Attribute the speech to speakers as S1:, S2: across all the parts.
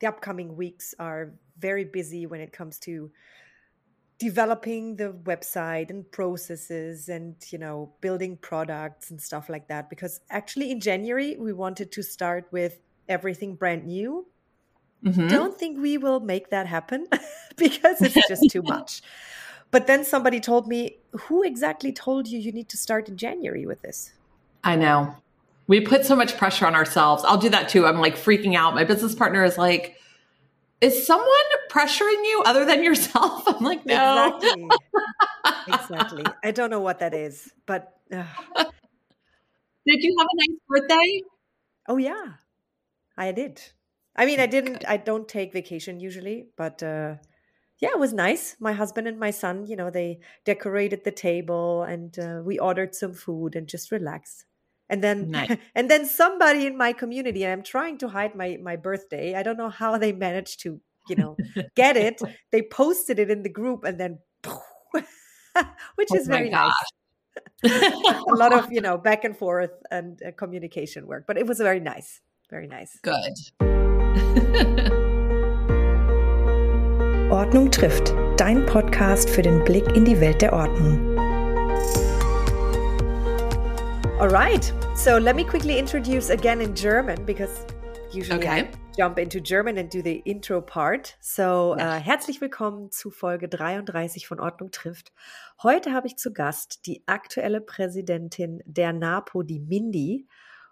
S1: the upcoming weeks are very busy when it comes to developing the website and processes and you know building products and stuff like that. Because actually in january we wanted to start with everything brand new. Mm-hmm. don't think we will make that happen because it's just too much. But then somebody told me who exactly told you you need to start in january with this?
S2: I know we put so much pressure on ourselves i'll do that too i'm like freaking out my business partner is like is someone pressuring you other than yourself? I'm like, no.
S1: Exactly. exactly. I don't know what that is, but. Uh.
S2: Did you have a nice birthday?
S1: Oh, yeah, I did. I mean, I didn't, I don't take vacation usually, but uh, yeah, it was nice. My husband and my son, you know, they decorated the table and uh, we ordered some food and just relaxed and then nice. and then somebody in my community and i'm trying to hide my my birthday i don't know how they managed to you know get it. They posted it in the group and then which is oh very gosh. nice a lot of you know back and forth and uh, communication work but it was very nice very nice.
S2: Good.
S3: Ordnung trifft dein Podcast für den Blick in die Welt der Ordnung
S1: All right. So let me quickly introduce again in German because usually okay. I jump into German and do the intro part. So ja. äh, herzlich willkommen zu Folge 33 von Ordnung trifft. Heute habe ich zu Gast die aktuelle Präsidentin der NAPO, die Mindy.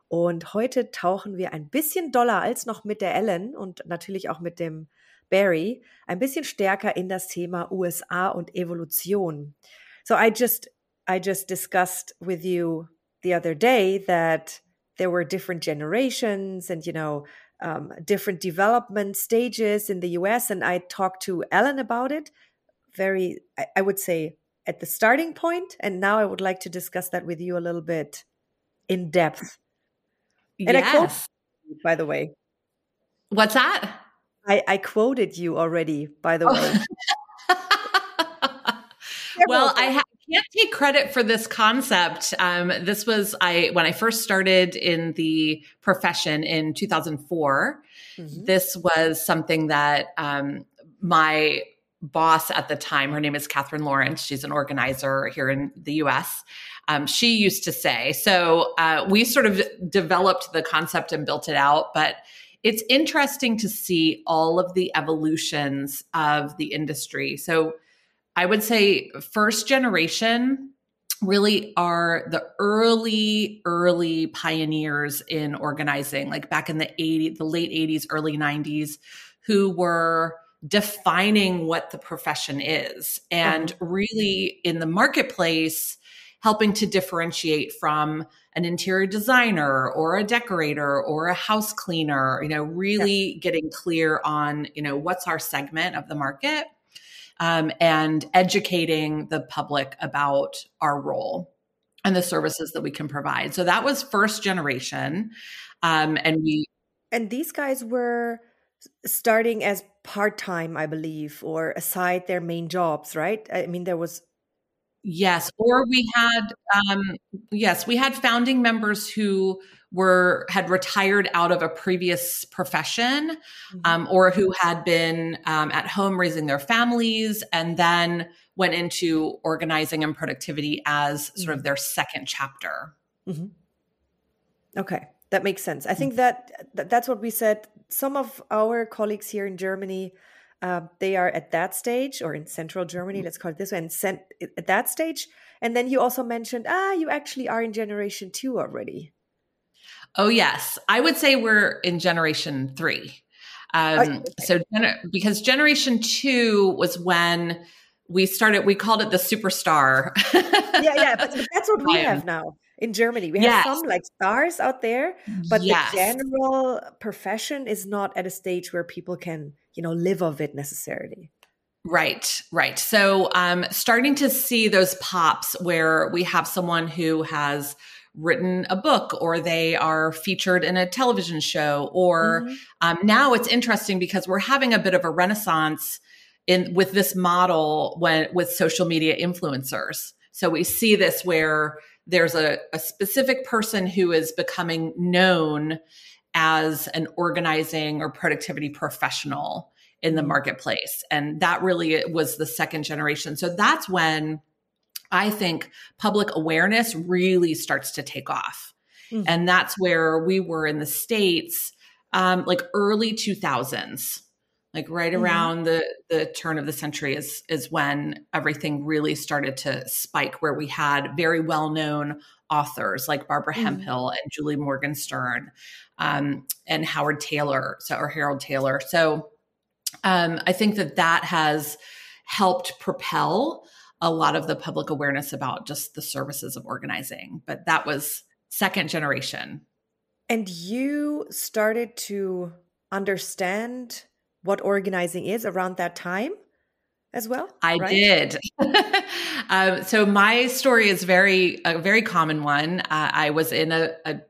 S1: Und heute tauchen wir ein bisschen doller als noch mit der Ellen und natürlich auch mit dem Barry ein bisschen stärker in das Thema USA und Evolution. So I just I just discussed with you the other day that there were different generations and you know um, different development stages in the US. And I talked to Ellen about it very, I, I would say, at the starting point, And now I would like to discuss that with you a little bit in depth. And yes. I quote, by the way.
S2: What's that?
S1: I, I quoted you already, by the way.
S2: well, I have can't take credit for this concept. Um, this was I when I first started in the profession in 2004. Mm-hmm. This was something that um, my boss at the time, her name is Catherine Lawrence. She's an organizer here in the U.S. Um, she used to say. So uh, we sort of developed the concept and built it out, but it's interesting to see all of the evolutions of the industry. So I would say first generation really are the early early pioneers in organizing like back in the 80s the late 80s early 90s who were defining what the profession is and really in the marketplace helping to differentiate from an interior designer or a decorator or a house cleaner you know really getting clear on you know what's our segment of the market um, and educating the public about our role and the services that we can provide. So that was first generation. Um, and we.
S1: And these guys were starting as part time, I believe, or aside their main jobs, right? I mean, there was.
S2: Yes. Or we had, um, yes, we had founding members who were had retired out of a previous profession mm-hmm. um, or who had been um, at home raising their families and then went into organizing and productivity as sort of mm-hmm. their second chapter
S1: mm-hmm. okay that makes sense i think mm. that, that that's what we said some of our colleagues here in germany uh, they are at that stage or in central germany mm-hmm. let's call it this way and sent at that stage and then you also mentioned ah you actually are in generation two already
S2: Oh, yes. I would say we're in generation three. Um, okay. So, because generation two was when we started, we called it the superstar.
S1: yeah, yeah, but that's what we have now in Germany. We have yes. some like stars out there, but yes. the general profession is not at a stage where people can, you know, live of it necessarily.
S2: Right, right. So, um, starting to see those pops where we have someone who has written a book or they are featured in a television show or mm-hmm. um, now it's interesting because we're having a bit of a renaissance in with this model when with social media influencers so we see this where there's a, a specific person who is becoming known as an organizing or productivity professional in the mm-hmm. marketplace. And that really was the second generation. So that's when I think public awareness really starts to take off. Mm-hmm. And that's where we were in the States, um, like early 2000s like right mm-hmm. around the the turn of the century is is when everything really started to spike where we had very well known authors like Barbara mm-hmm. Hemphill and Julie Morgenstern um, and Howard Taylor so or Harold Taylor so um, I think that that has helped propel a lot of the public awareness about just the services of organizing but that was second generation
S1: and you started to understand what organizing is around that time as well?
S2: I right? did. um, so my story is very a very common one. Uh, I was in a, a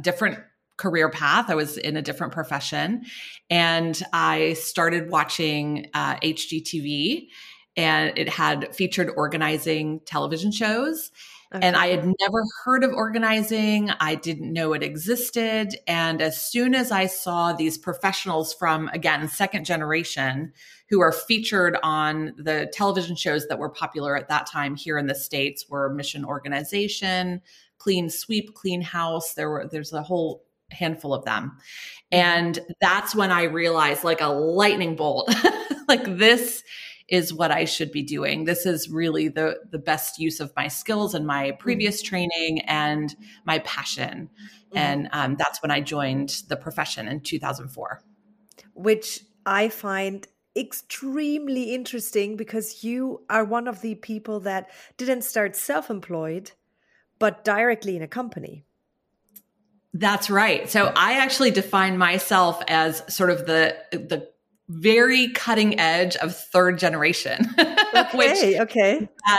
S2: different career path. I was in a different profession, and I started watching uh, HGTV, and it had featured organizing television shows. Okay. And I had never heard of organizing. I didn't know it existed. And as soon as I saw these professionals from, again, second generation who are featured on the television shows that were popular at that time here in the States were Mission Organization, Clean Sweep, Clean House. There were, there's a whole handful of them. Mm-hmm. And that's when I realized like a lightning bolt, like this is what I should be doing. This is really the the best use of my skills and my previous mm-hmm. training and my passion. Mm-hmm. And um, that's when I joined the profession in 2004.
S1: Which I find extremely interesting because you are one of the people that didn't start self employed, but directly in a company.
S2: That's right. So I actually define myself as sort of the the very cutting edge of third generation.
S1: Okay, which, okay.
S2: Uh,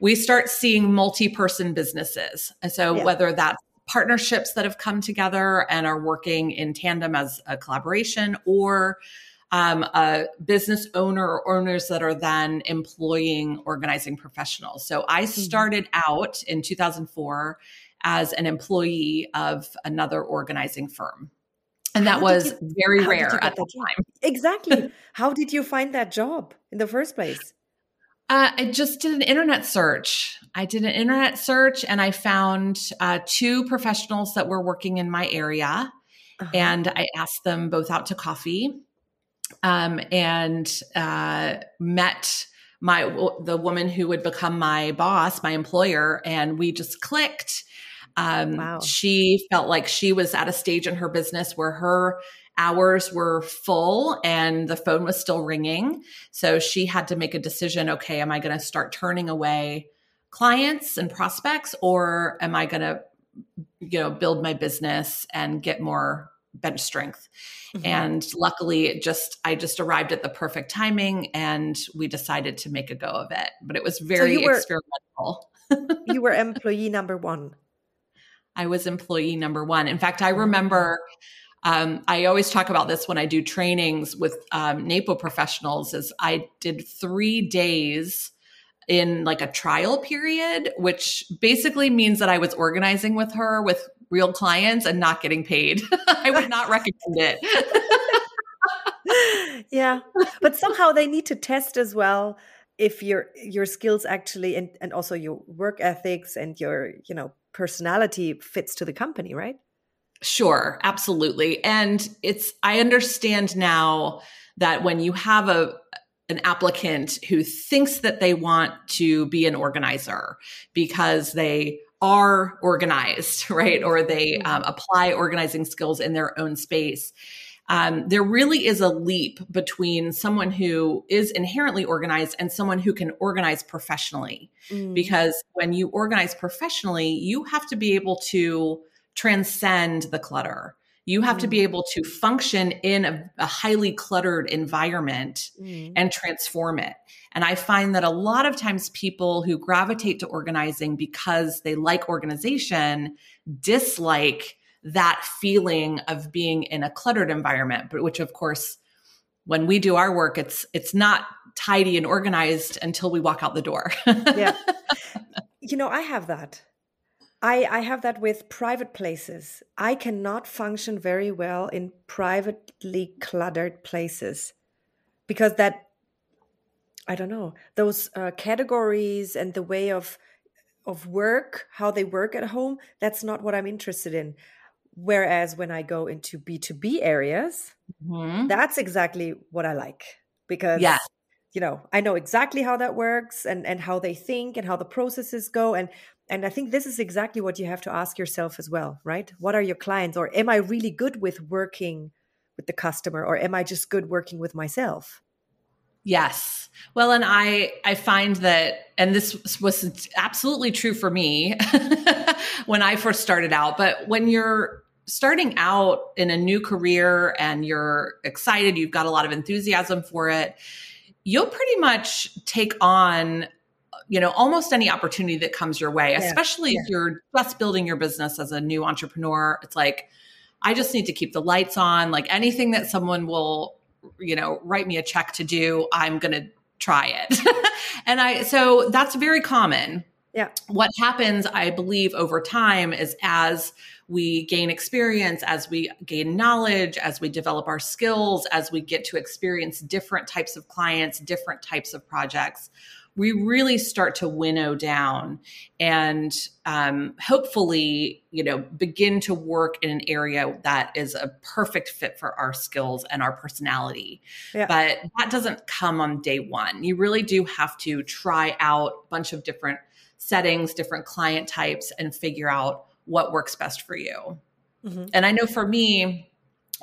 S2: we start seeing multi-person businesses. So yeah. whether that's partnerships that have come together and are working in tandem as a collaboration or um, a business owner or owners that are then employing organizing professionals. So I mm-hmm. started out in 2004 as an employee of another organizing firm. And that was you, very rare at the time.
S1: Exactly. how did you find that job in the first place?
S2: Uh, I just did an internet search. I did an internet search and I found uh, two professionals that were working in my area. Uh-huh. And I asked them both out to coffee um, and uh, met my the woman who would become my boss, my employer, and we just clicked um, wow. She felt like she was at a stage in her business where her hours were full and the phone was still ringing. So she had to make a decision okay, am I going to start turning away clients and prospects or am I going to you know build my business and get more bench strength mm-hmm. and luckily it just i just arrived at the perfect timing and we decided to make a go of it but it was very so were, experimental
S1: you were employee number one
S2: I was employee number one. In fact, I remember um, I always talk about this when I do trainings with um, NAPO professionals. Is I did three days in like a trial period, which basically means that I was organizing with her with real clients and not getting paid. I would not recommend it.
S1: yeah, but somehow they need to test as well if your your skills actually and, and also your work ethics and your you know personality fits to the company, right?
S2: Sure, absolutely. And it's I understand now that when you have a an applicant who thinks that they want to be an organizer because they are organized, right? Or they mm-hmm. um, apply organizing skills in their own space um, there really is a leap between someone who is inherently organized and someone who can organize professionally. Mm. Because when you organize professionally, you have to be able to transcend the clutter. You have mm. to be mm. able to function in a, a highly cluttered environment mm. and transform it. And I find that a lot of times people who gravitate to organizing because they like organization dislike that feeling of being in a cluttered environment but which of course when we do our work it's it's not tidy and organized until we walk out the door
S1: yeah you know i have that I, I have that with private places. I cannot function very well in privately cluttered places because that, I don't know, those uh, categories and the way of of work, how they work at home, that's not what I'm interested in. Whereas when I go into B2B areas, mm-hmm. that's exactly what I like because yeah. you know, I know exactly how that works and and how they think and how the processes go and and I think this is exactly what you have to ask yourself as well, right? What are your clients or am I really good with working with the customer or am I just good working with myself?
S2: Yes. Well, and I I find that and this was absolutely true for me when I first started out, but when you're starting out in a new career and you're excited, you've got a lot of enthusiasm for it, you'll pretty much take on you know almost any opportunity that comes your way, yeah. especially yeah. if you're just building your business as a new entrepreneur. It's like I just need to keep the lights on, like anything that someone will you know, write me a check to do, I'm going to try it. and I, so that's very common.
S1: Yeah.
S2: What happens, I believe, over time is as we gain experience, as we gain knowledge, as we develop our skills, as we get to experience different types of clients, different types of projects, we really start to winnow down and um, hopefully you know begin to work in an area that is a perfect fit for our skills and our personality yeah. but that doesn't come on day one you really do have to try out a bunch of different settings different client types and figure out what works best for you mm-hmm. and i know for me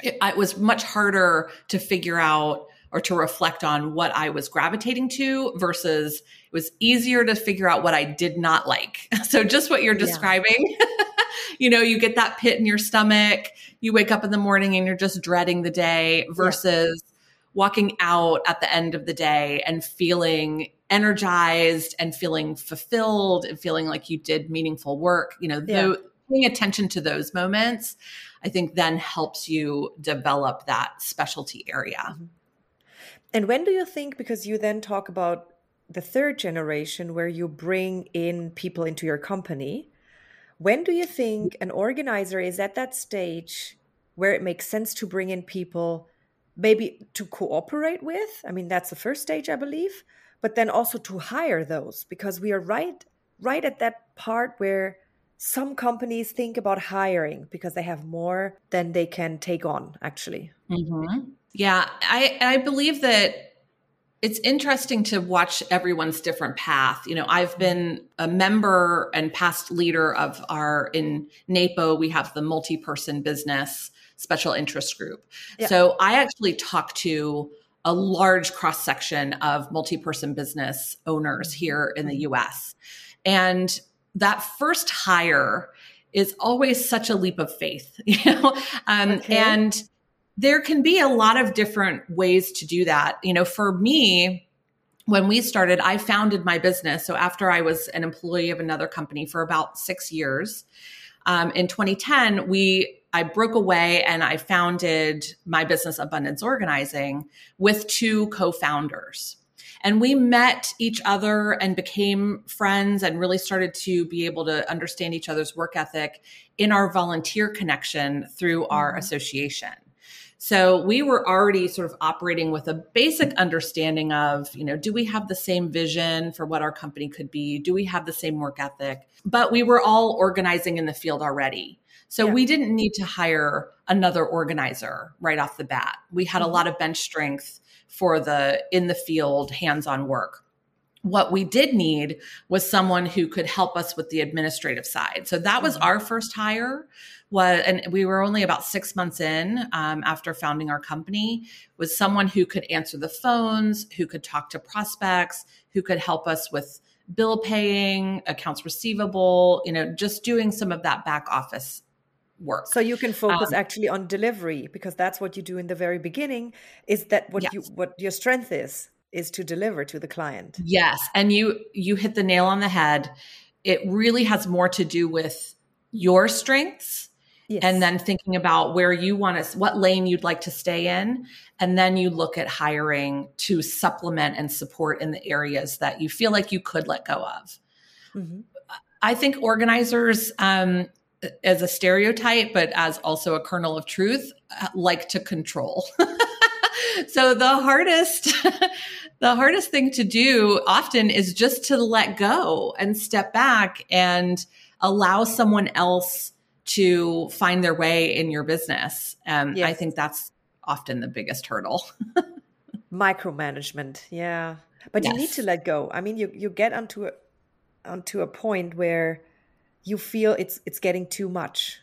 S2: it, it was much harder to figure out or to reflect on what I was gravitating to versus it was easier to figure out what I did not like. So just what you're describing. Yeah. you know, you get that pit in your stomach, you wake up in the morning and you're just dreading the day versus. Walking out at the end of the day and feeling energized and feeling fulfilled and feeling like you did meaningful work. You know, yeah. paying attention to those moments, I think then helps you develop that specialty area. Mm-hmm.
S1: And when do you think, because you then talk about the third generation where you bring in people into your company, when do you think an organizer is at that stage where it makes sense to bring in people maybe to cooperate with? I mean, that's the first stage, I believe, but then also to hire those because we are right right at that part where some companies think about hiring because they have more than they can take on actually.
S2: Mm-hmm. Yeah, I I believe that it's interesting to watch everyone's different path. You know, I've been a member and past leader of our in NAPO, we have the multi-person business special interest group. Yeah. So I actually talk to a large cross section of multi-person business owners here in the US. And that first hire is always such a leap of faith, you know? Um, okay. and there can be a lot of different ways to do that. You know, for me, when we started, I founded my business. So after I was an employee of another company for about six years, um, in 2010, we I broke away and I founded my business, Abundance Organizing, with two co-founders. And we met each other and became friends and really started to be able to understand each other's work ethic in our volunteer connection through our mm-hmm. association. So we were already sort of operating with a basic understanding of, you know, do we have the same vision for what our company could be? Do we have the same work ethic? But we were all organizing in the field already. So yeah. we didn't need to hire another organizer right off the bat. We had mm-hmm. a lot of bench strength for the in the field hands-on work what we did need was someone who could help us with the administrative side so that was mm-hmm. our first hire was and we were only about six months in um, after founding our company was someone who could answer the phones who could talk to prospects who could help us with bill paying accounts receivable you know just doing some of that back office work
S1: so you can focus um, actually on delivery because that's what you do in the very beginning is that what yes. you what your strength is is to deliver to the client
S2: yes and you you hit the nail on the head it really has more to do with your strengths Yes. And then thinking about where you want to, what lane you'd like to stay in. And then you look at hiring to supplement and support in the areas that you feel like you could let go of. Mm-hmm. I think organizers, um, as a stereotype, but as also a kernel of truth, uh, like to control. so the hardest, the hardest thing to do often is just to let go and step back and allow someone else to find their way in your business. Um, yes. I think that's often the biggest hurdle.
S1: Micromanagement, yeah, but yes. you need to let go. I mean, you you get onto a onto a point where you feel it's it's getting too much.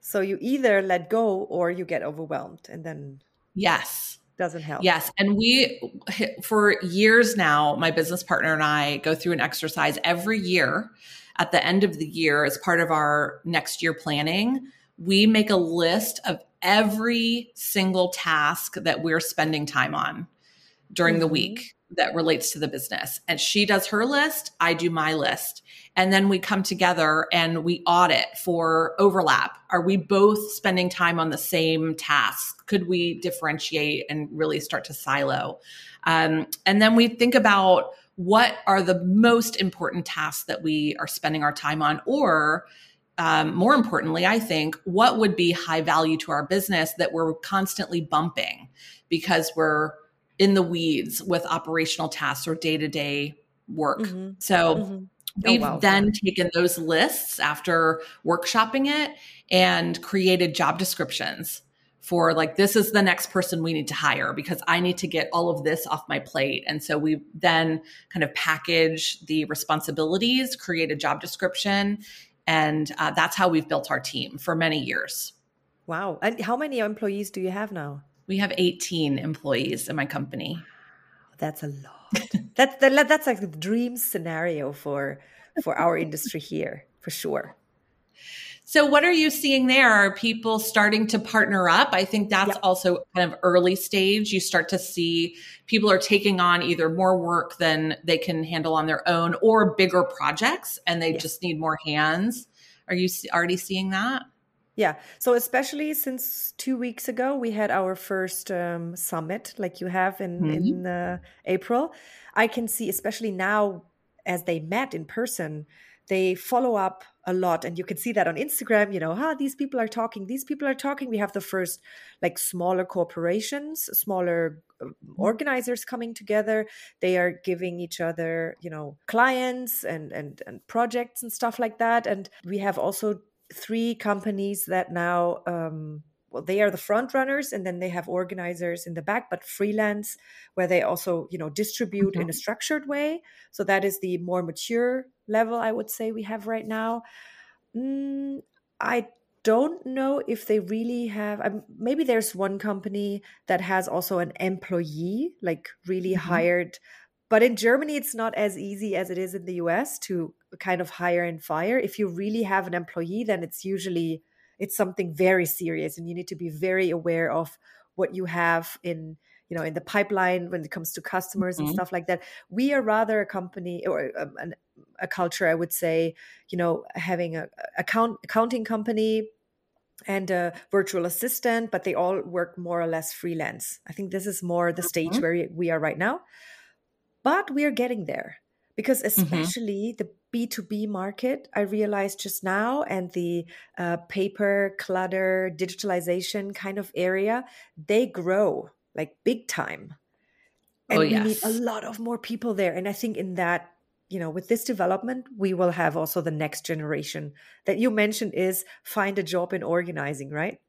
S1: So you either let go or you get overwhelmed, and then
S2: yes,
S1: doesn't help.
S2: Yes. And we, for years now, my business partner and I go through an exercise every year at the end of the year as part of our next year planning. We make a list of every single task that we're spending time on during mm-hmm. the week that relates to the business. And she does her list, I do my list. And then we come together and we audit for overlap. Are we both spending time on the same task? Could we differentiate and really start to silo? Um, and then we think about what are the most important tasks that we are spending our time on, or um, more importantly, I think, what would be high value to our business that we're constantly bumping because we're in the weeds with operational tasks or day to day work. Mm-hmm. So mm-hmm. we've oh, wow. then taken those lists after workshopping it and created job descriptions for like this is the next person we need to hire because I need to get all of this off my plate. And so we then kind of package the responsibilities, create a job description, and uh, that's how we've built our team for many years.
S1: Wow! And how many employees do you have now?
S2: We have 18 employees in my company.
S1: That's a lot. that's the, that's like the dream scenario for for our industry here, for sure.
S2: So, what are you seeing there? Are people starting to partner up? I think that's yep. also kind of early stage. You start to see people are taking on either more work than they can handle on their own or bigger projects and they yes. just need more hands. Are you already seeing that?
S1: Yeah. So especially since two weeks ago, we had our first um, summit, like you have in mm-hmm. in uh, April. I can see, especially now, as they met in person, they follow up a lot, and you can see that on Instagram. You know, ah, these people are talking. These people are talking. We have the first like smaller corporations, smaller uh, mm-hmm. organizers coming together. They are giving each other, you know, clients and and and projects and stuff like that. And we have also three companies that now um, well they are the front runners and then they have organizers in the back but freelance where they also you know distribute mm-hmm. in a structured way so that is the more mature level i would say we have right now mm, i don't know if they really have um, maybe there's one company that has also an employee like really mm-hmm. hired but in Germany, it's not as easy as it is in the US to kind of hire and fire. If you really have an employee, then it's usually it's something very serious, and you need to be very aware of what you have in you know in the pipeline when it comes to customers mm-hmm. and stuff like that. We are rather a company or a, a, a culture, I would say, you know, having a account accounting company and a virtual assistant, but they all work more or less freelance. I think this is more the stage mm-hmm. where we are right now. But we are getting there because, mm-hmm. especially mm-hmm. the B2B market, I realized just now, and the uh, paper, clutter, digitalization kind of area, they grow like big time. And oh, yes. we need a lot of more people there. And I think in that, you know, with this development, we will have also the next generation that you mentioned is find a job in organizing, right?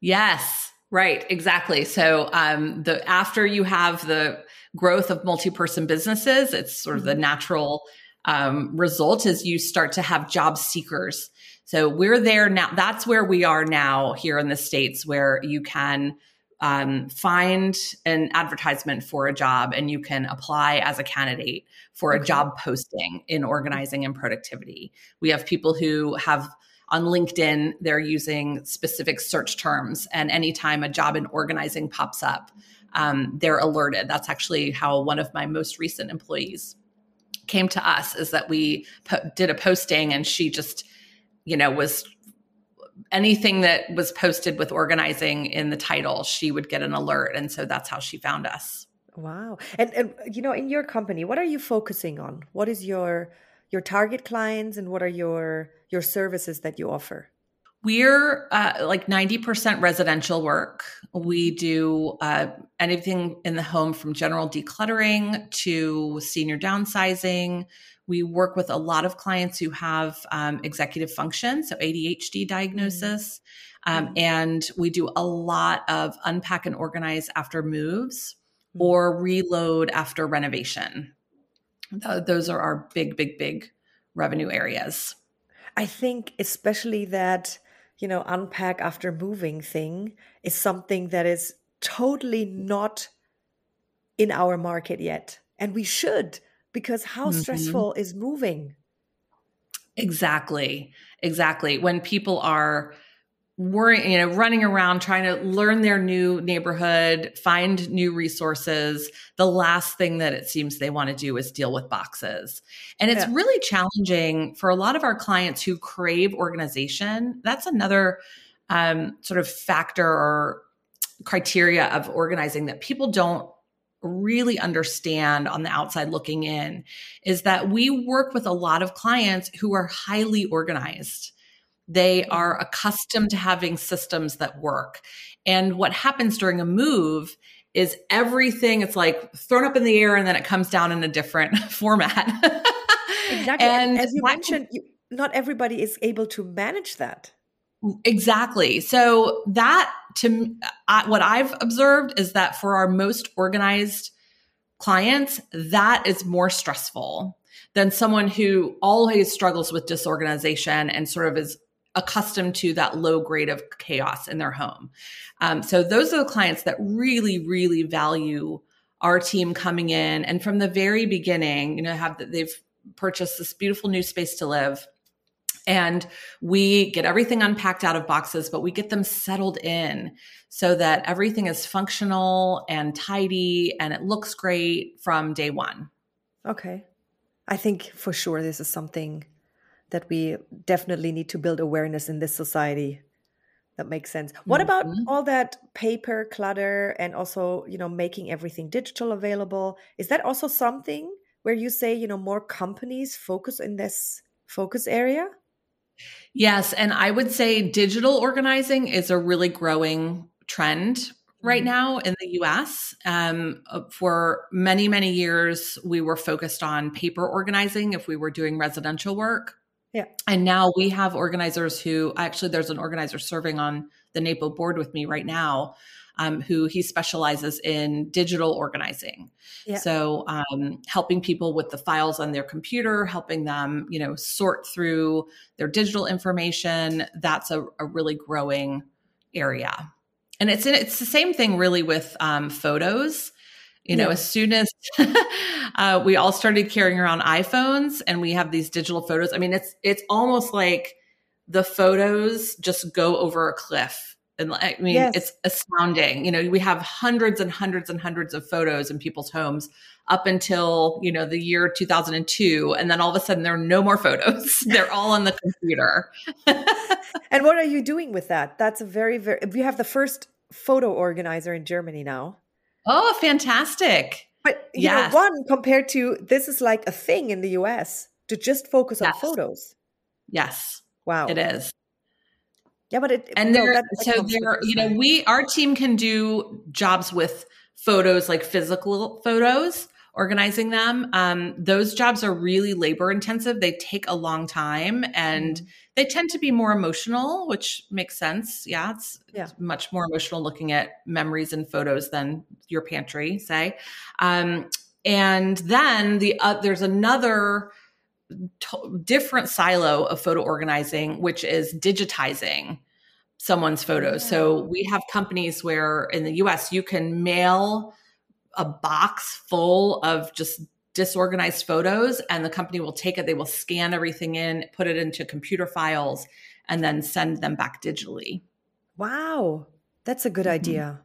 S2: Yes, right, exactly. So um the after you have the growth of multi-person businesses it's sort of the mm-hmm. natural um, result is you start to have job seekers so we're there now that's where we are now here in the states where you can um, find an advertisement for a job and you can apply as a candidate for a job posting in organizing and productivity we have people who have on LinkedIn, they're using specific search terms. And anytime a job in organizing pops up, um, they're alerted. That's actually how one of my most recent employees came to us is that we po- did a posting and she just, you know, was anything that was posted with organizing in the title, she would get an alert. And so that's how she found us.
S1: Wow. And, and you know, in your company, what are you focusing on? What is your your target clients and what are your your services that you offer?
S2: We're uh, like 90% residential work. We do uh, anything in the home from general decluttering to senior downsizing. We work with a lot of clients who have um, executive function, so ADHD diagnosis. Um, mm-hmm. and we do a lot of unpack and organize after moves mm-hmm. or reload after renovation. Those are our big, big, big revenue areas.
S1: I think, especially that you know, unpack after moving thing is something that is totally not in our market yet. And we should, because how mm-hmm. stressful is moving?
S2: Exactly. Exactly. When people are worrying, you know, running around trying to learn their new neighborhood, find new resources. The last thing that it seems they want to do is deal with boxes. And it's yeah. really challenging for a lot of our clients who crave organization. That's another um, sort of factor or criteria of organizing that people don't really understand on the outside looking in is that we work with a lot of clients who are highly organized they are accustomed to having systems that work. And what happens during a move is everything, it's like thrown up in the air and then it comes down in a different format.
S1: exactly. And as you mentioned, you, not everybody is able to manage that.
S2: Exactly. So that to uh, what I've observed is that for our most organized clients, that is more stressful than someone who always struggles with disorganization and sort of is accustomed to that low grade of chaos in their home. Um, so those are the clients that really, really value our team coming in and from the very beginning, you know, have that they've purchased this beautiful new space to live. And we get everything unpacked out of boxes, but we get them settled in so that everything is functional and tidy and it looks great from day one.
S1: Okay. I think for sure this is something that we definitely need to build awareness in this society that makes sense what mm-hmm. about all that paper clutter and also you know making everything digital available is that also something where you say you know more companies focus in this focus area
S2: yes and i would say digital organizing is a really growing trend right mm-hmm. now in the US. Um, uh, for many, many years, we were focused on paper organizing if we were doing residential work.
S1: Yeah.
S2: And now we have organizers who actually there's an organizer serving on the NAPO board with me right now. Um, who he specializes in digital organizing. Yeah. So um, helping people with the files on their computer, helping them, you know, sort through their digital information. That's a, a really growing area. And it's it's the same thing really with um, photos. You know, yeah. as soon as uh, we all started carrying around iPhones and we have these digital photos, I mean, it's it's almost like the photos just go over a cliff. And I mean, yes. it's astounding. You know, we have hundreds and hundreds and hundreds of photos in people's homes up until, you know, the year 2002. And then all of a sudden there are no more photos. They're all on the computer.
S1: and what are you doing with that? That's a very, very, we have the first photo organizer in Germany now.
S2: Oh, fantastic.
S1: But you yes. know, one compared to this is like a thing in the US to just focus yes. on photos.
S2: Yes.
S1: Wow.
S2: It is.
S1: Yeah, but it
S2: and no, there so there you know we our team can do jobs with photos like physical photos organizing them. Um, those jobs are really labor intensive. They take a long time and mm-hmm. they tend to be more emotional, which makes sense. Yeah it's, yeah. it's, much more emotional looking at memories and photos than your pantry, say. Um, and then the uh, there's another different silo of photo organizing, which is digitizing someone's photos. Yeah. So we have companies where in the US you can mail a box full of just disorganized photos and the company will take it they will scan everything in put it into computer files and then send them back digitally.
S1: Wow. That's a good mm-hmm. idea.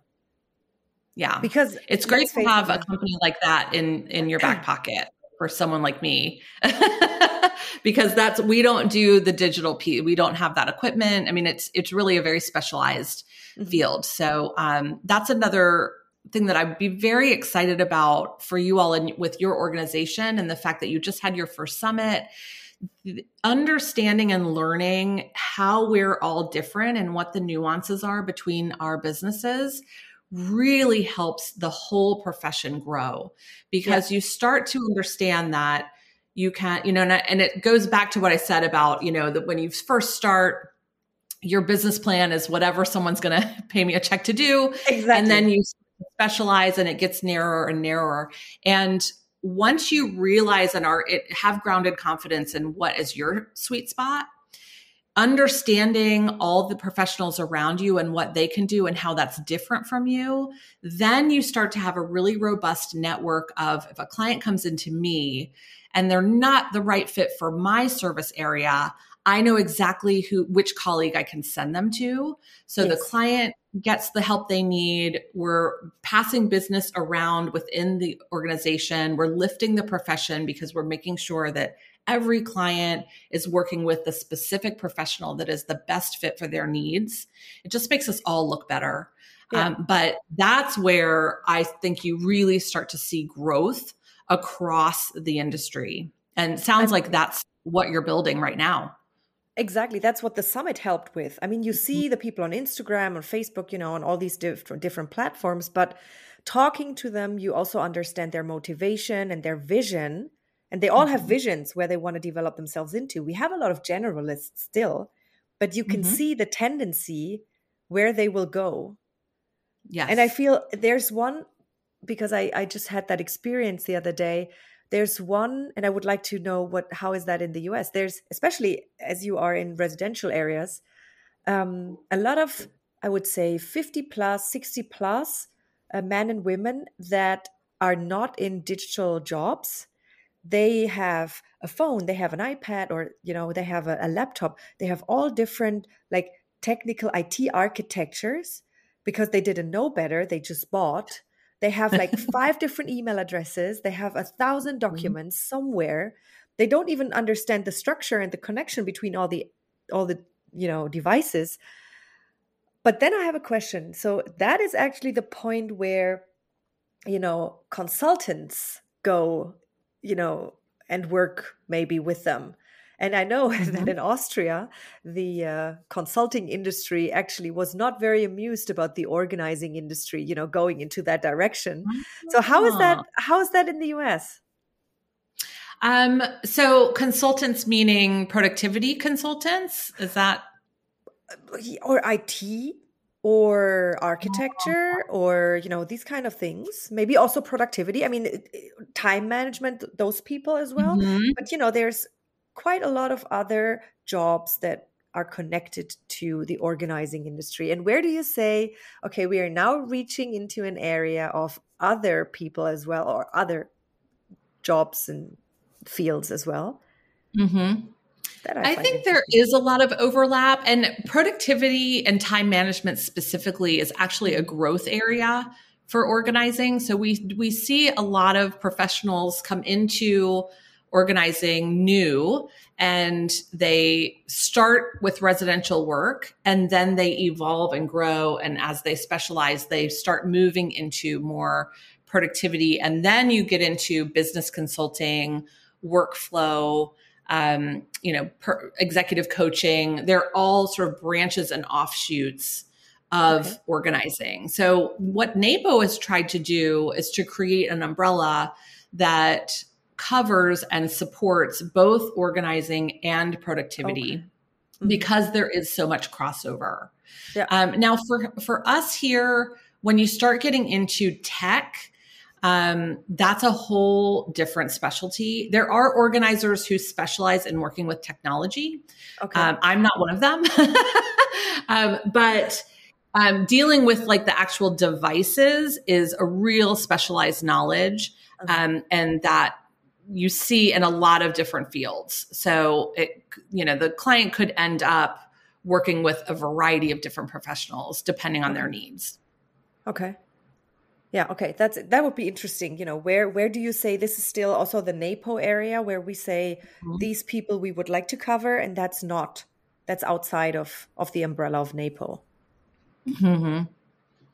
S2: Yeah.
S1: Because
S2: it's great to have a company like that in in your back pocket for someone like me. Because that's we don't do the digital piece we don't have that equipment. I mean it's it's really a very specialized mm-hmm. field. So um, that's another thing that I'd be very excited about for you all and with your organization and the fact that you just had your first summit understanding and learning how we're all different and what the nuances are between our businesses really helps the whole profession grow because yeah. you start to understand that you can't you know and it goes back to what i said about you know that when you first start your business plan is whatever someone's going to pay me a check to do exactly. and then you specialize and it gets narrower and narrower and once you realize and are it have grounded confidence in what is your sweet spot understanding all the professionals around you and what they can do and how that's different from you then you start to have a really robust network of if a client comes into me and they're not the right fit for my service area I know exactly who which colleague I can send them to. So yes. the client gets the help they need. We're passing business around within the organization. We're lifting the profession because we're making sure that every client is working with the specific professional that is the best fit for their needs. It just makes us all look better. Yeah. Um, but that's where I think you really start to see growth across the industry. And sounds like that's what you're building right now.
S1: Exactly. That's what the summit helped with. I mean, you see the people on Instagram, or Facebook, you know, on all these different different platforms, but talking to them, you also understand their motivation and their vision. And they all have mm-hmm. visions where they want to develop themselves into. We have a lot of generalists still, but you can mm-hmm. see the tendency where they will go. Yeah. And I feel there's one because I, I just had that experience the other day there's one and i would like to know what how is that in the us there's especially as you are in residential areas um, a lot of i would say 50 plus 60 plus uh, men and women that are not in digital jobs. They have a phone they have an ipad or you know they have a, a laptop. They have all different like technical it architectures because they didn't know better they just bought they have like five different email addresses. They have a thousand mm-hmm. documents mm-hmm. somewhere. They don't even understand the structure and the connection between all the all the you know devices. But then I have a question. So that is actually the point where you know consultants go, you know, and work maybe with them and I know mm-hmm. that in Austria, the uh, consulting industry actually was not very amused about the organizing industry, you know, going into that direction. So how is that? Ah. How is that in the US?
S2: Um, so consultants meaning productivity consultants? Is that
S1: uh, or IT or architecture or you know these kind of things maybe also productivity i mean time management those people as well mm-hmm. but you know there's quite a lot of other jobs that are connected to the organizing industry. And where do you say, okay, we are now reaching into an area of other people as well, or other jobs and fields as well?
S2: Mm-hmm. I, I think there is a lot of overlap, and productivity and time management specifically is actually a growth area for organizing. So we we see a lot of professionals come into organizing new and they start with residential work and then they evolve and grow and as they specialize they start moving into more productivity. And then you get into business consulting workflow um, you know per, executive coaching. They're all sort of branches and offshoots of okay. organizing. So what napo has tried to do is to create an umbrella that covers and supports both organizing and productivity okay. mm-hmm. because there is so much crossover. Yeah. Um, now, for for us here, when you start getting into tech, um, that's a whole different specialty. There are organizers who specialize in working with technology. Okay. Um, I'm not one of them, um, but um, dealing with like the actual devices is a real specialized knowledge, um, and that you see in a lot of different fields. So it, you know, the client could end up working with a variety of different professionals depending on their needs.
S1: Okay. Yeah, okay. That's that would be interesting. You know, where where do you say this is still also the NAPO area where we say mm-hmm. these people we would like to cover and that's not that's outside of of the umbrella of NAPO.
S2: Mm-hmm.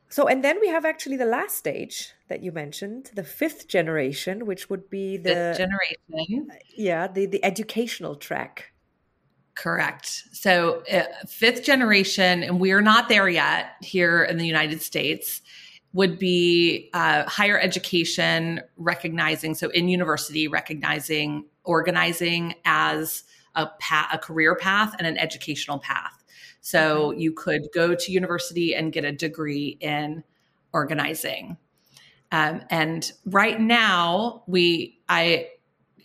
S1: So, and then we have actually the last stage that you mentioned, the fifth generation, which would be the
S2: fifth generation.
S1: Yeah, the, the educational track.
S2: Correct. So, uh, fifth generation, and we're not there yet here in the United States, would be uh, higher education recognizing, so in university, recognizing organizing as a, path, a career path and an educational path. So you could go to university and get a degree in organizing. Um, and right now, we I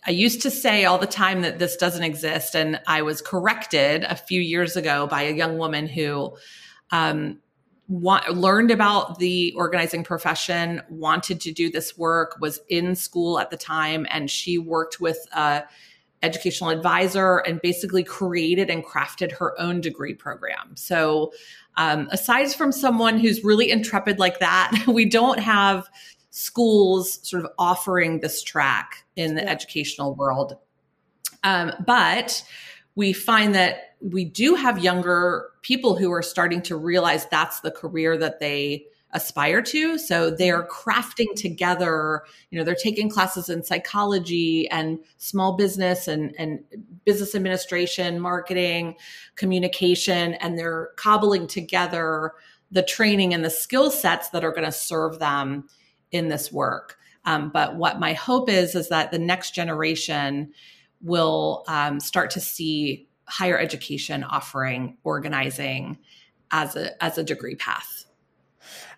S2: I used to say all the time that this doesn't exist, and I was corrected a few years ago by a young woman who um, learned about the organizing profession, wanted to do this work, was in school at the time, and she worked with a educational advisor and basically created and crafted her own degree program. So, um, aside from someone who's really intrepid like that, we don't have schools sort of offering this track in the yeah. educational world. Um, but we find that we do have younger people who are starting to realize that's the career that they aspire to. So they're crafting together, you know, they're taking classes in psychology and small business and, and business administration, marketing, communication, and they're cobbling together the training and the skill sets that are going to serve them in this work. Um, but what my hope is, is that the next generation will um, start to see higher education offering organizing as a as a degree path.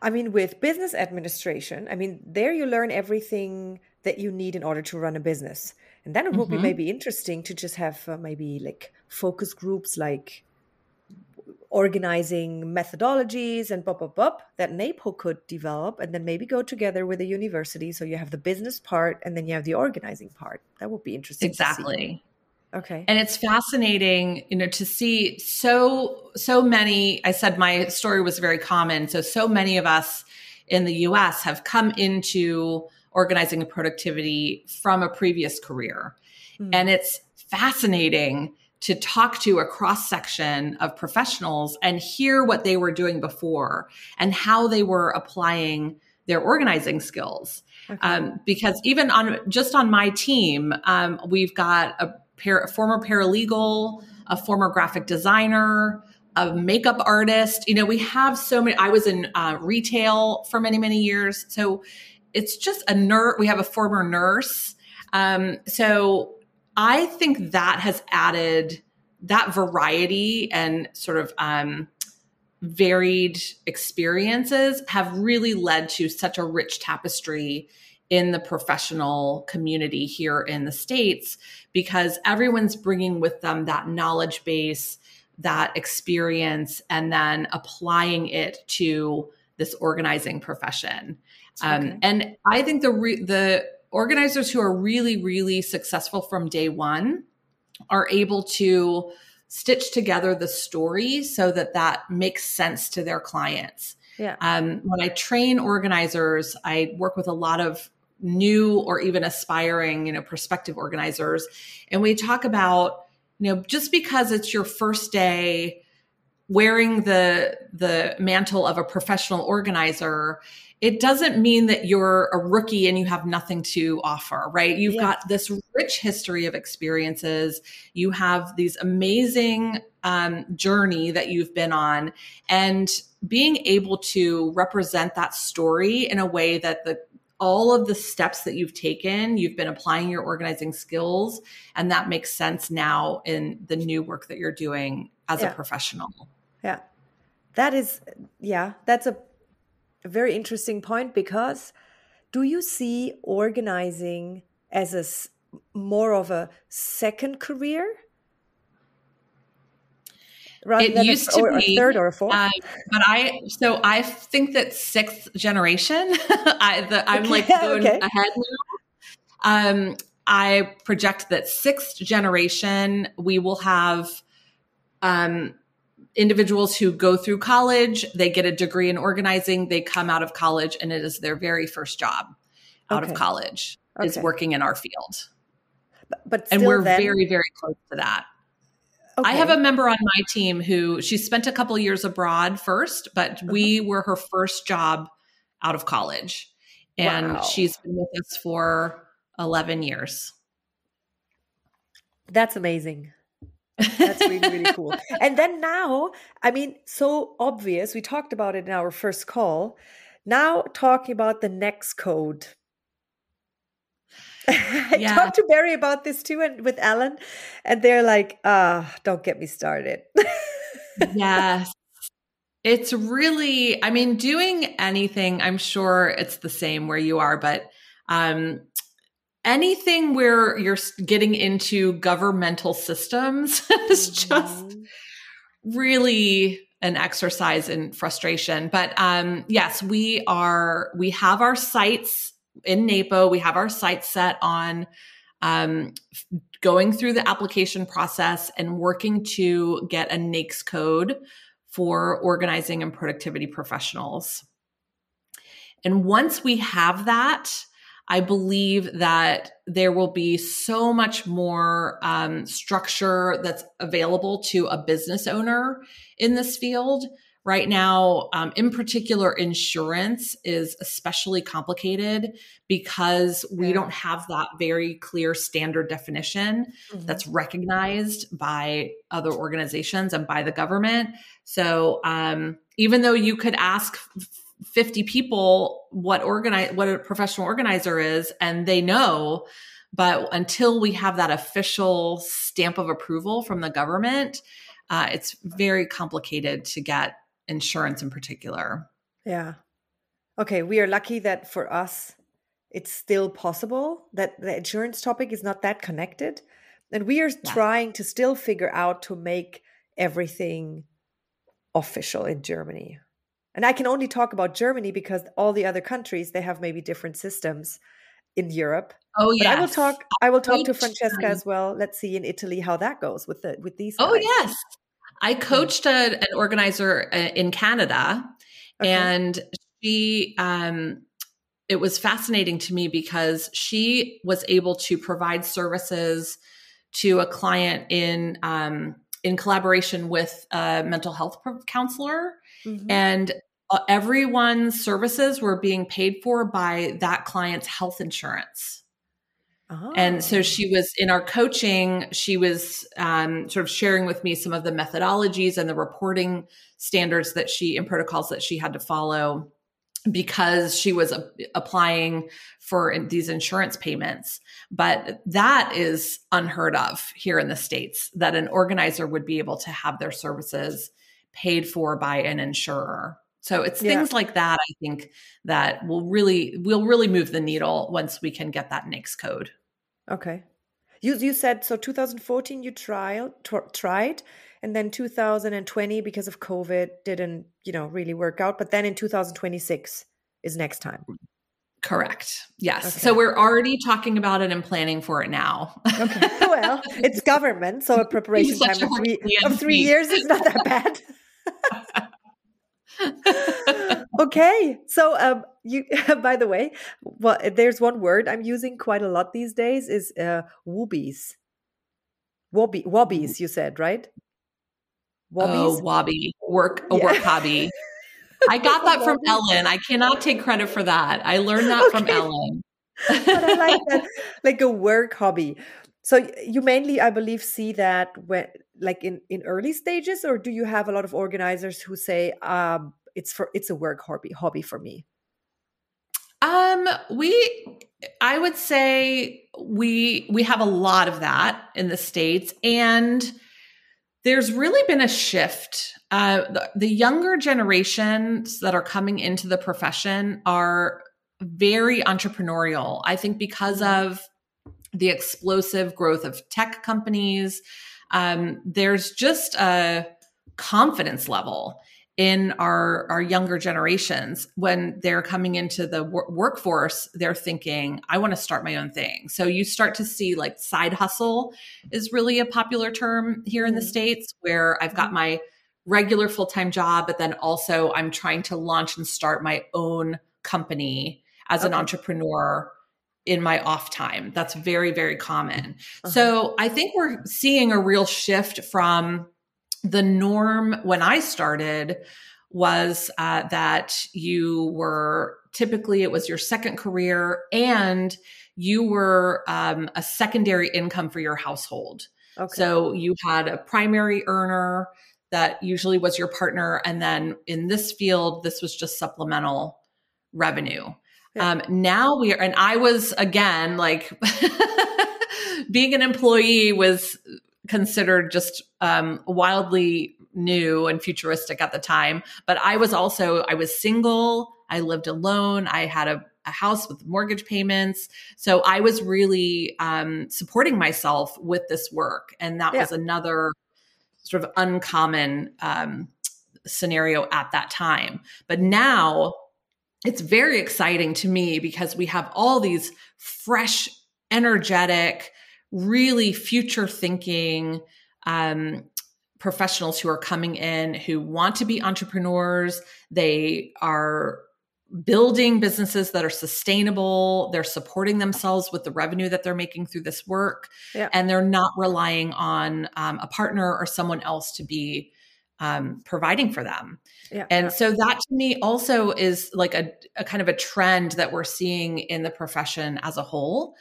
S1: I mean, with business administration, I mean, there you learn everything that you need in order to run a business. And then it would mm-hmm. be maybe interesting to just have uh, maybe like focus groups like organizing methodologies and bop, bop, bop that NAPO could develop and then maybe go together with the university. So you have the business part and then you have the organizing part. That would be interesting.
S2: Exactly.
S1: Okay.
S2: And it's fascinating, you know, to see so so many I said my story was very common. So so many of us in the US have come into organizing and productivity from a previous career. Mm. And it's fascinating to talk to a cross section of professionals and hear what they were doing before and how they were applying their organizing skills. Okay. Um, because even on just on my team, um, we've got a par- a former paralegal, a former graphic designer, a makeup artist. You know, we have so many. I was in uh, retail for many, many years. So it's just a nurse. We have a former nurse. Um, so I think that has added that variety and sort of um, varied experiences have really led to such a rich tapestry in the professional community here in the States because everyone's bringing with them that knowledge base, that experience, and then applying it to this organizing profession. Um, okay. And I think the re- the organizers who are really really successful from day one are able to stitch together the story so that that makes sense to their clients.
S1: Yeah.
S2: Um, when I train organizers, I work with a lot of new or even aspiring, you know, prospective organizers. And we talk about, you know, just because it's your first day wearing the the mantle of a professional organizer, it doesn't mean that you're a rookie and you have nothing to offer, right? You've got this rich history of experiences. You have these amazing um, journey that you've been on, and being able to represent that story in a way that the all of the steps that you've taken, you've been applying your organizing skills, and that makes sense now in the new work that you're doing as yeah. a professional.
S1: Yeah. That is, yeah, that's a, a very interesting point because do you see organizing as a more of a second career
S2: rather it used a, to
S1: or
S2: be
S1: a third or a fourth. Uh,
S2: but I so I think that sixth generation. I the, I'm okay, like going okay. ahead now. Um, I project that sixth generation we will have um, individuals who go through college, they get a degree in organizing, they come out of college, and it is their very first job out okay. of college is working in our field.
S1: But, but
S2: and we're
S1: then,
S2: very very close to that Okay. I have a member on my team who she spent a couple years abroad first, but uh-huh. we were her first job out of college. And wow. she's been with us for 11 years.
S1: That's amazing. That's really, really cool. And then now, I mean, so obvious. We talked about it in our first call. Now, talking about the next code. I yeah. talked to Barry about this too, and with Alan, and they're like, "Ah, oh, don't get me started."
S2: yes, it's really. I mean, doing anything. I'm sure it's the same where you are, but um, anything where you're getting into governmental systems is just mm-hmm. really an exercise in frustration. But um, yes, we are, we have our sights in NAPO, we have our sights set on um, going through the application process and working to get a NAICS code for organizing and productivity professionals. And once we have that, I believe that there will be so much more um, structure that's available to a business owner in this field. Right now, um, in particular, insurance is especially complicated because we don't have that very clear standard definition mm-hmm. that's recognized by other organizations and by the government. So, um, even though you could ask 50 people what organize what a professional organizer is and they know but until we have that official stamp of approval from the government uh, it's very complicated to get insurance in particular
S1: yeah okay we are lucky that for us it's still possible that the insurance topic is not that connected and we are yeah. trying to still figure out to make everything official in germany and I can only talk about Germany because all the other countries they have maybe different systems in Europe.
S2: Oh yeah.
S1: I will talk I will talk to Francesca as well. Let's see in Italy how that goes with the with these
S2: oh, guys. Oh yes. I coached a, an organizer uh, in Canada okay. and she um it was fascinating to me because she was able to provide services to a client in um, in collaboration with a mental health counselor mm-hmm. and uh, everyone's services were being paid for by that client's health insurance. Oh. And so she was in our coaching, she was um, sort of sharing with me some of the methodologies and the reporting standards that she and protocols that she had to follow because she was a- applying for these insurance payments. But that is unheard of here in the States that an organizer would be able to have their services paid for by an insurer. So it's yeah. things like that I think that will really will really move the needle once we can get that NAICS code.
S1: Okay. You you said so 2014 you tried tried and then 2020 because of COVID didn't, you know, really work out, but then in 2026 is next time.
S2: Correct. Yes. Okay. So we're already talking about it and planning for it now.
S1: okay. Well, it's government, so a preparation time of three, of three years is not that bad. okay so um you by the way well there's one word i'm using quite a lot these days is uh woobies wobby wobbies you said right?
S2: Wobbies oh wobby work a yeah. work hobby. I got that from ellen. I cannot take credit for that. I learned that okay. from ellen.
S1: But i like that like a work hobby. So you mainly i believe see that when like in in early stages or do you have a lot of organizers who say um it's for it's a work hobby hobby for me
S2: um we i would say we we have a lot of that in the states and there's really been a shift. Uh, the, the younger generations that are coming into the profession are very entrepreneurial. I think because mm-hmm. of the explosive growth of tech companies um, there's just a confidence level in our our younger generations when they're coming into the wor- workforce they're thinking i want to start my own thing so you start to see like side hustle is really a popular term here in the mm-hmm. states where i've got mm-hmm. my regular full-time job but then also i'm trying to launch and start my own company as okay. an entrepreneur in my off time. That's very, very common. Uh-huh. So I think we're seeing a real shift from the norm when I started was uh, that you were typically it was your second career and you were um, a secondary income for your household. Okay. So you had a primary earner that usually was your partner. And then in this field, this was just supplemental revenue. Yeah. Um, now we are, and I was again like being an employee was considered just um, wildly new and futuristic at the time. But I was also, I was single, I lived alone, I had a, a house with mortgage payments. So I was really um, supporting myself with this work. And that yeah. was another sort of uncommon um, scenario at that time. But now it's very exciting to me because we have all these fresh, energetic, really future thinking um, professionals who are coming in who want to be entrepreneurs. They are building businesses that are sustainable. They're supporting themselves with the revenue that they're making through this work. Yeah. And they're not relying on um, a partner or someone else to be um, providing for them. Yeah, and so that to me also is like a, a, kind of a trend that we're seeing in the profession as a whole.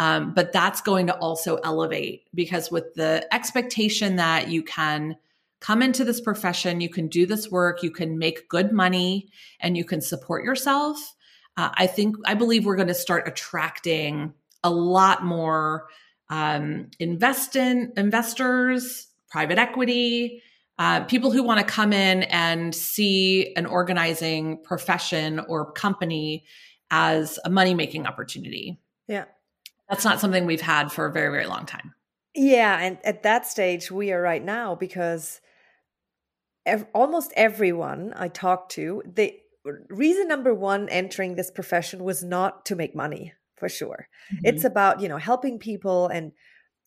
S2: Um, but that's going to also elevate because with the expectation that you can come into this profession, you can do this work, you can make good money, and you can support yourself. Uh, I think, I believe we're going to start attracting a lot more um, invest in investors, private equity, uh, people who want to come in and see an organizing profession or company as a money making opportunity.
S1: Yeah.
S2: That's not something we've had for a very, very long time.
S1: Yeah. And at that stage, we are right now because ev- almost everyone I talked to, the reason number one entering this profession was not to make money for sure. Mm-hmm. It's about, you know, helping people and,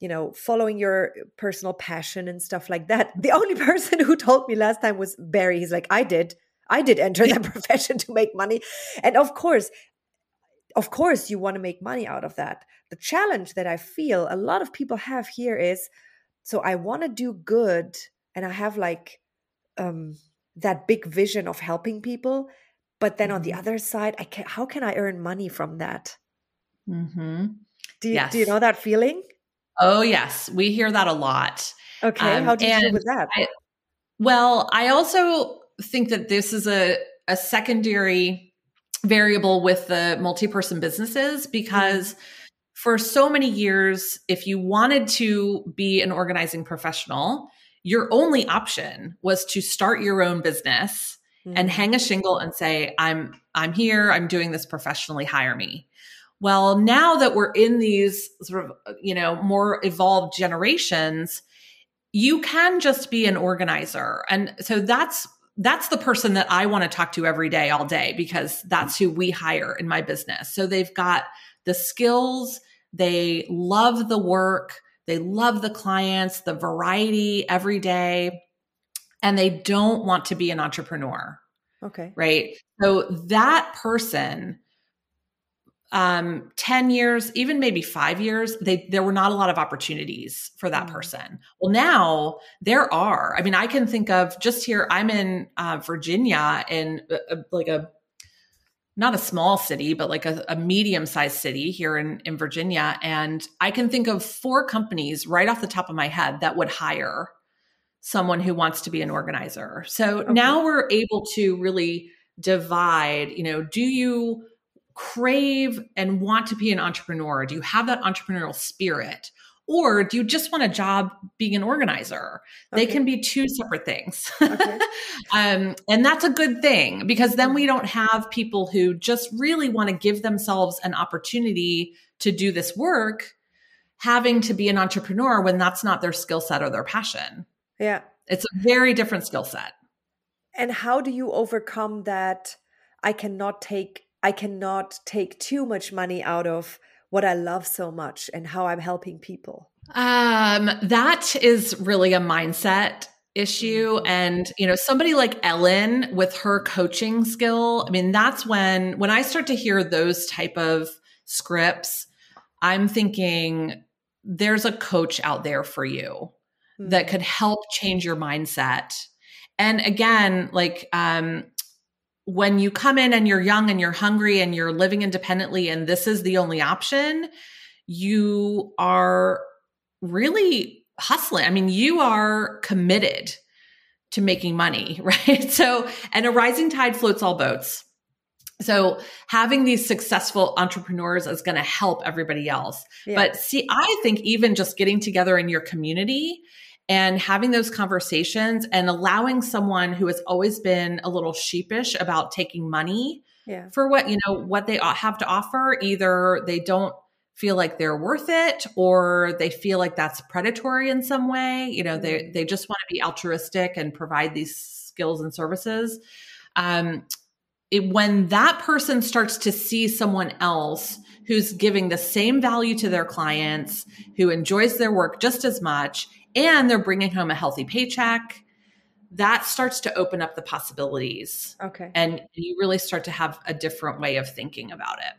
S1: you know, following your personal passion and stuff like that. The only person who told me last time was Barry. He's like, I did. I did enter that profession to make money. And of course, of course, you want to make money out of that. The challenge that I feel a lot of people have here is so I want to do good and I have like um, that big vision of helping people but then on the mm-hmm. other side i can how can i earn money from that mm-hmm. do, you, yes. do you know that feeling
S2: oh yes. We hear that a lot.
S1: Okay. Um, how do you deal with that? I,
S2: well i also think that this is a, a secondary variable with the multi-person businesses because mm-hmm. for so many years if you wanted to be an organizing professional your only option was to start your own business mm-hmm. and hang a shingle and say i'm i'm here. I'm doing this professionally. Hire me well now that we're in these sort of uh, you know more evolved generations you can just be an organizer and so that's that's the person that I want to talk to every day all day because that's who we hire in my business. So they've got the skills, they love the work, they love the clients, the variety every day, and they don't want to be an entrepreneur.
S1: Okay.
S2: Right. So that person, um, 10 years, even maybe five years, they, there were not a lot of opportunities for that mm-hmm. person. Well, now there are. I mean, I can think of just here, I'm in uh, Virginia in uh, like a not a small city, but like a, a medium sized city here in, in Virginia. And I can think of four companies right off the top of my head that would hire someone who wants to be an organizer. So okay. now we're able to really divide, you know, do you crave and want to be an entrepreneur? Do you have that entrepreneurial spirit? Or do you just want a job being an organizer? Okay. They can be two separate things. Okay. um, and that's a good thing because then we don't have people who just really want to give themselves an opportunity to do this work having to be an entrepreneur when that's not their skill set or their passion.
S1: Yeah.
S2: It's a very different skill set.
S1: And how do you overcome that I cannot take I cannot take too much money out of what I love so much and how I'm helping people?
S2: Um, that is really a mindset issue mm-hmm. and you know somebody like ellen with her coaching skill i mean that's when when i start to hear those type of scripts, I'm thinking there's a coach out there for you mm-hmm. that could help change your mindset. And again, like um, when you come in and you're young and you're hungry and you're living independently and this is the only option, you are really hustling. I mean, you are committed to making money, right? So, and a rising tide floats all boats. So having these successful entrepreneurs is going to help everybody else. Yeah. But see, I think even just getting together in your community and having those conversations and allowing someone who has always been a little sheepish about taking money yeah. for what, you know, what they have to offer, either they don't feel like they're worth it or they feel like that's predatory in some way, you know, they mm-hmm. they just want to be altruistic and provide these skills and services. Um it, when that person starts to see someone else who's giving the same value to their clients, who enjoys their work just as much, and they're bringing home a healthy paycheck, that starts to open up the possibilities.
S1: Okay.
S2: And you really start to have a different way of thinking about it.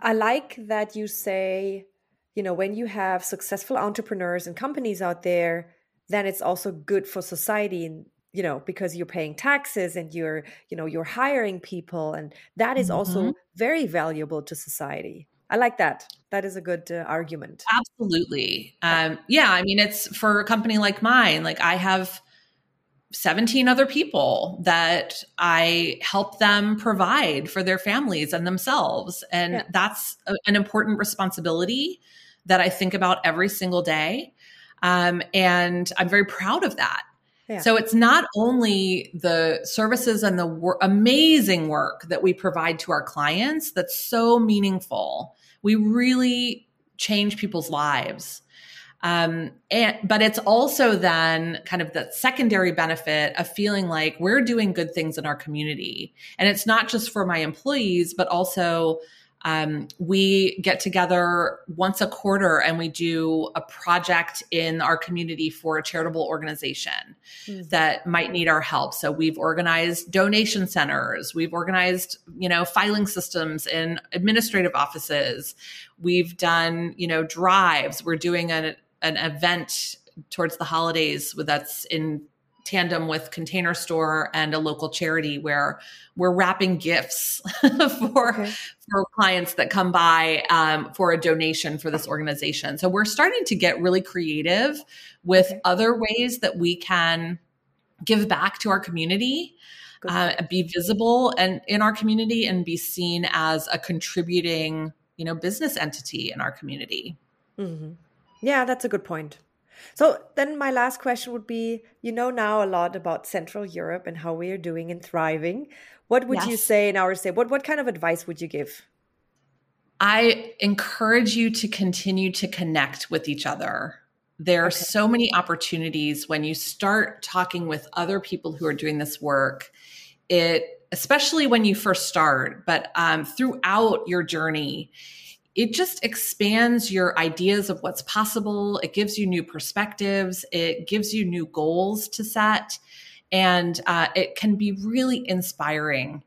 S1: I like that you say, you know, when you have successful entrepreneurs and companies out there, then it's also good for society and you know because you're paying taxes and you're you know you're hiring people and that is also mm-hmm. very valuable to society i like that. That is a good uh, argument.
S2: Absolutely. Um, yeah i mean it's for a company like mine like i have 17 other people that i help them provide for their families and themselves and yeah. that's a, an important responsibility that i think about every single day. Um, and i'm very proud of that. So it's not only the services and the wor- amazing work that we provide to our clients that's so meaningful. We really change people's lives. Um, and but it's also then kind of the secondary benefit of feeling like we're doing good things in our community, and it's not just for my employees, but also um, we get together once a quarter and we do a project in our community for a charitable organization mm-hmm. that might need our help. So we've organized donation centers, we've organized, you know, filing systems in administrative offices. We've done, you know, drives. We're doing an, an event towards the holidays with that's in tandem with Container Store and a local charity where we're wrapping gifts for okay. for clients that come by um, for a donation for this organization. So we're starting to get really creative with okay. other ways that we can give back to our community. Uh, be visible and in our community and be seen as a contributing you know business entity in our community
S1: mm-hmm. yeah that's a good point so then my last question would be you know now a lot about Central Europe and how we are doing and thriving. What would yes. you say in our state? What what kind of advice would you give?
S2: I encourage you to continue to connect with each other. There are okay. so many opportunities when you start talking with other people who are doing this work. It especially when you first start, but um, throughout your journey, it just expands your ideas of what's possible. It gives you new perspectives. It gives you new goals to set. And uh, it can be really inspiring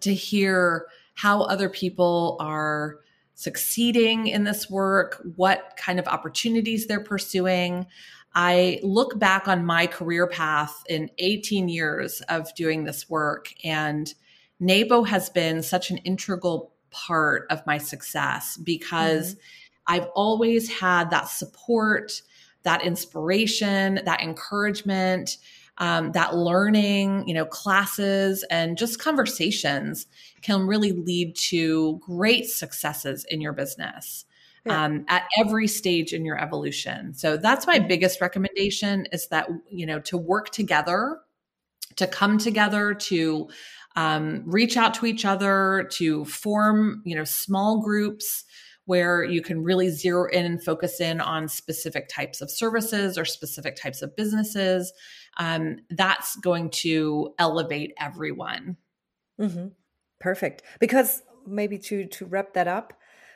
S2: to hear how other people are succeeding in this work, what kind of opportunities they're pursuing. I look back on my career path in 18 years of doing this work, and NAPO has been such an integral part of my success because mm-hmm. I've always had that support, that inspiration, that encouragement, um, that learning, you know, classes and just conversations can really lead to great successes in your business. Yeah. Um, at every stage in your evolution. So that's my mm-hmm. biggest recommendation is that, you know, to work together, to come together, to um, reach out to each other to form you know small groups where you can really zero in and focus in on specific types of services or specific types of businesses. Um, that's going to elevate everyone.
S1: Mm-hmm. perfect. Because maybe to to wrap that up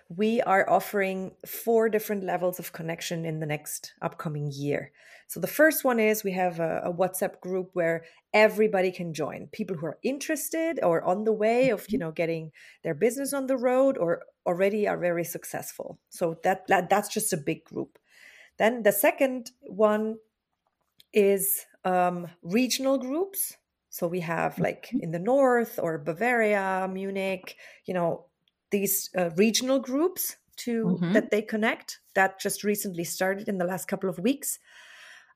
S1: we are offering four different levels of connection in the next upcoming year. So the first one is we have a, a, WhatsApp group where everybody can join. People who are interested or on the way of, you mm-hmm. know, getting their business on the road or already are very successful. So that, that that's just a big group. Then the second one is um, regional groups. So we have like mm-hmm. in the north or Bavaria, Munich, you know, these uh, regional groups to mm-hmm. that they connect. That just recently started in the last couple of weeks.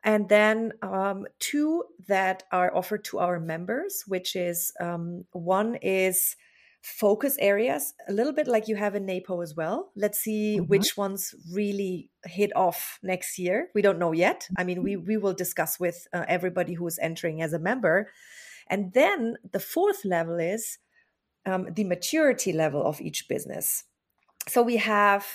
S1: And then um, two that are offered to our members, which is um, one is focus areas, a little bit like you have in NAPO as well. Let's see mm-hmm. which ones really hit off next year. We don't know yet. I mean, we mm-hmm. we will discuss with uh, everybody who is entering as a member. And then the fourth level is um, the maturity level of each business. So we have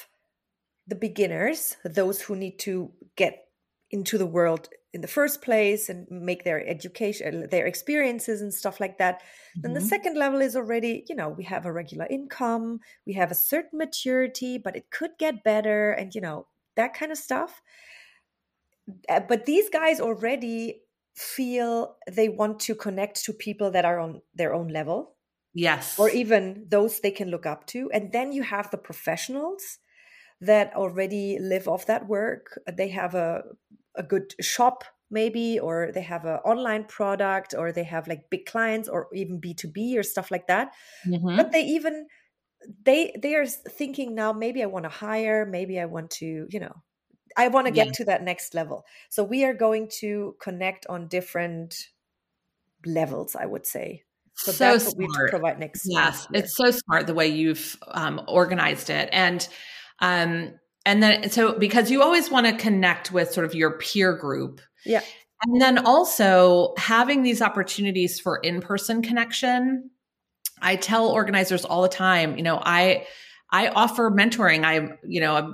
S1: the beginners, those who need to get into the world in the first place and make their education their experiences and stuff like that mm-hmm. then the second level is already you know we have a regular income we have a certain maturity but it could get better and you know that kind of stuff uh, but these guys already feel they want to connect to people that are on their own level
S2: yes.
S1: Or even those they can look up to. And then you have the professionals that already live off that work. They have a a good shop maybe or they have an online product or they have like big clients or even b2b or stuff like that. Mm-hmm. but they even they they are thinking now maybe i want to hire maybe i want to you know i want to get yeah. to that next level. So we are going to connect on different levels i would say
S2: so, so that's smart. what we provide next yes it's so smart the way you've um, organized it. And um, and then so because you always want to connect with sort of your peer group.
S1: Yeah.
S2: And then also having these opportunities for in-person connection. I tell organizers all the time you know i i offer mentoring. I'm you know a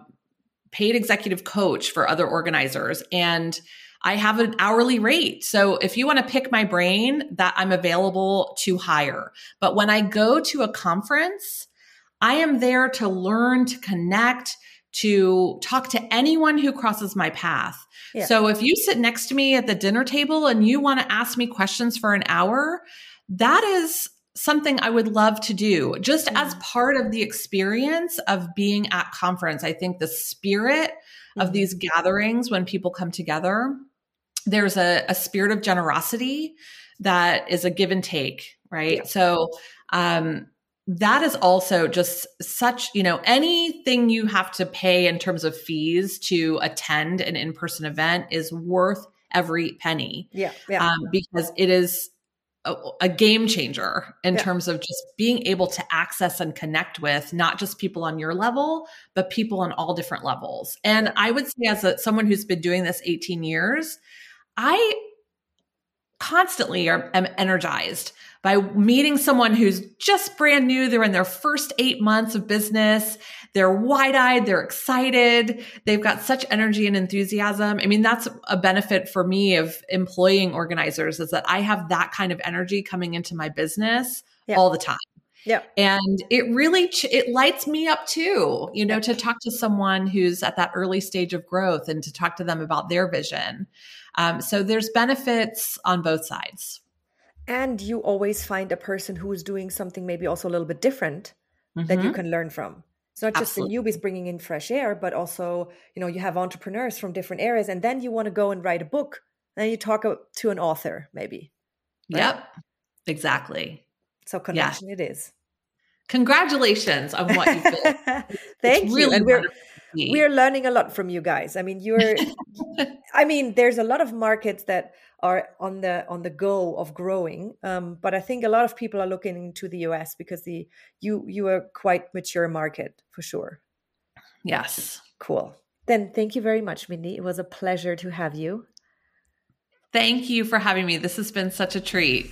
S2: paid executive coach for other organizers. And I have an hourly rate. So if you want to pick my brain, that I'm available to hire. But when I go to a conference, I am there to learn, to connect, to talk to anyone who crosses my path. Yeah. So if you sit next to me at the dinner table and you want to ask me questions for an hour, that is something I would love to do just mm. as part of the experience of being at conference. I think the spirit mm. of these gatherings when people come together, there's a, a spirit of generosity that is a give and take, right? Yeah. So, um, that is also just such, you know, anything you have to pay in terms of fees to attend an in person event is worth every penny.
S1: Yeah. yeah. Um,
S2: because it is a, a game changer in yeah. terms of just being able to access and connect with not just people on your level, but people on all different levels. And I would say, as a, someone who's been doing this 18 years, I constantly are, am energized by meeting someone who's just brand new. They're in their first eight months of business. They're wide eyed. They're excited. They've got such energy and enthusiasm. I mean, that's a benefit for me of employing organizers is that I have that kind of energy coming into my business yeah. all the time.
S1: Yeah.
S2: And it really it lights me up too, you know, to talk to someone who's at that early stage of growth and to talk to them about their vision. Um, so there's benefits on both sides
S1: and you always find a person who is doing something maybe also a little bit different mm-hmm. that you mm-hmm. can learn from it's not just Absolutely. the newbies bringing in fresh air but also you know you have entrepreneurs from different areas and then you want to go and write a book and you talk to an author maybe
S2: right? yep exactly
S1: so connection yeah. it is
S2: congratulations on what you've
S1: built thank you really and we're we're learning a lot from you guys i mean you're i mean there's a lot of markets that are on the on the go of growing. Um, but I think a lot of people are looking into the US because the you you are quite mature market for sure.
S2: Yes.
S1: Cool. Then thank you very much, Mindy. It was a pleasure to have you.
S2: Thank you for having me. This has been such a treat.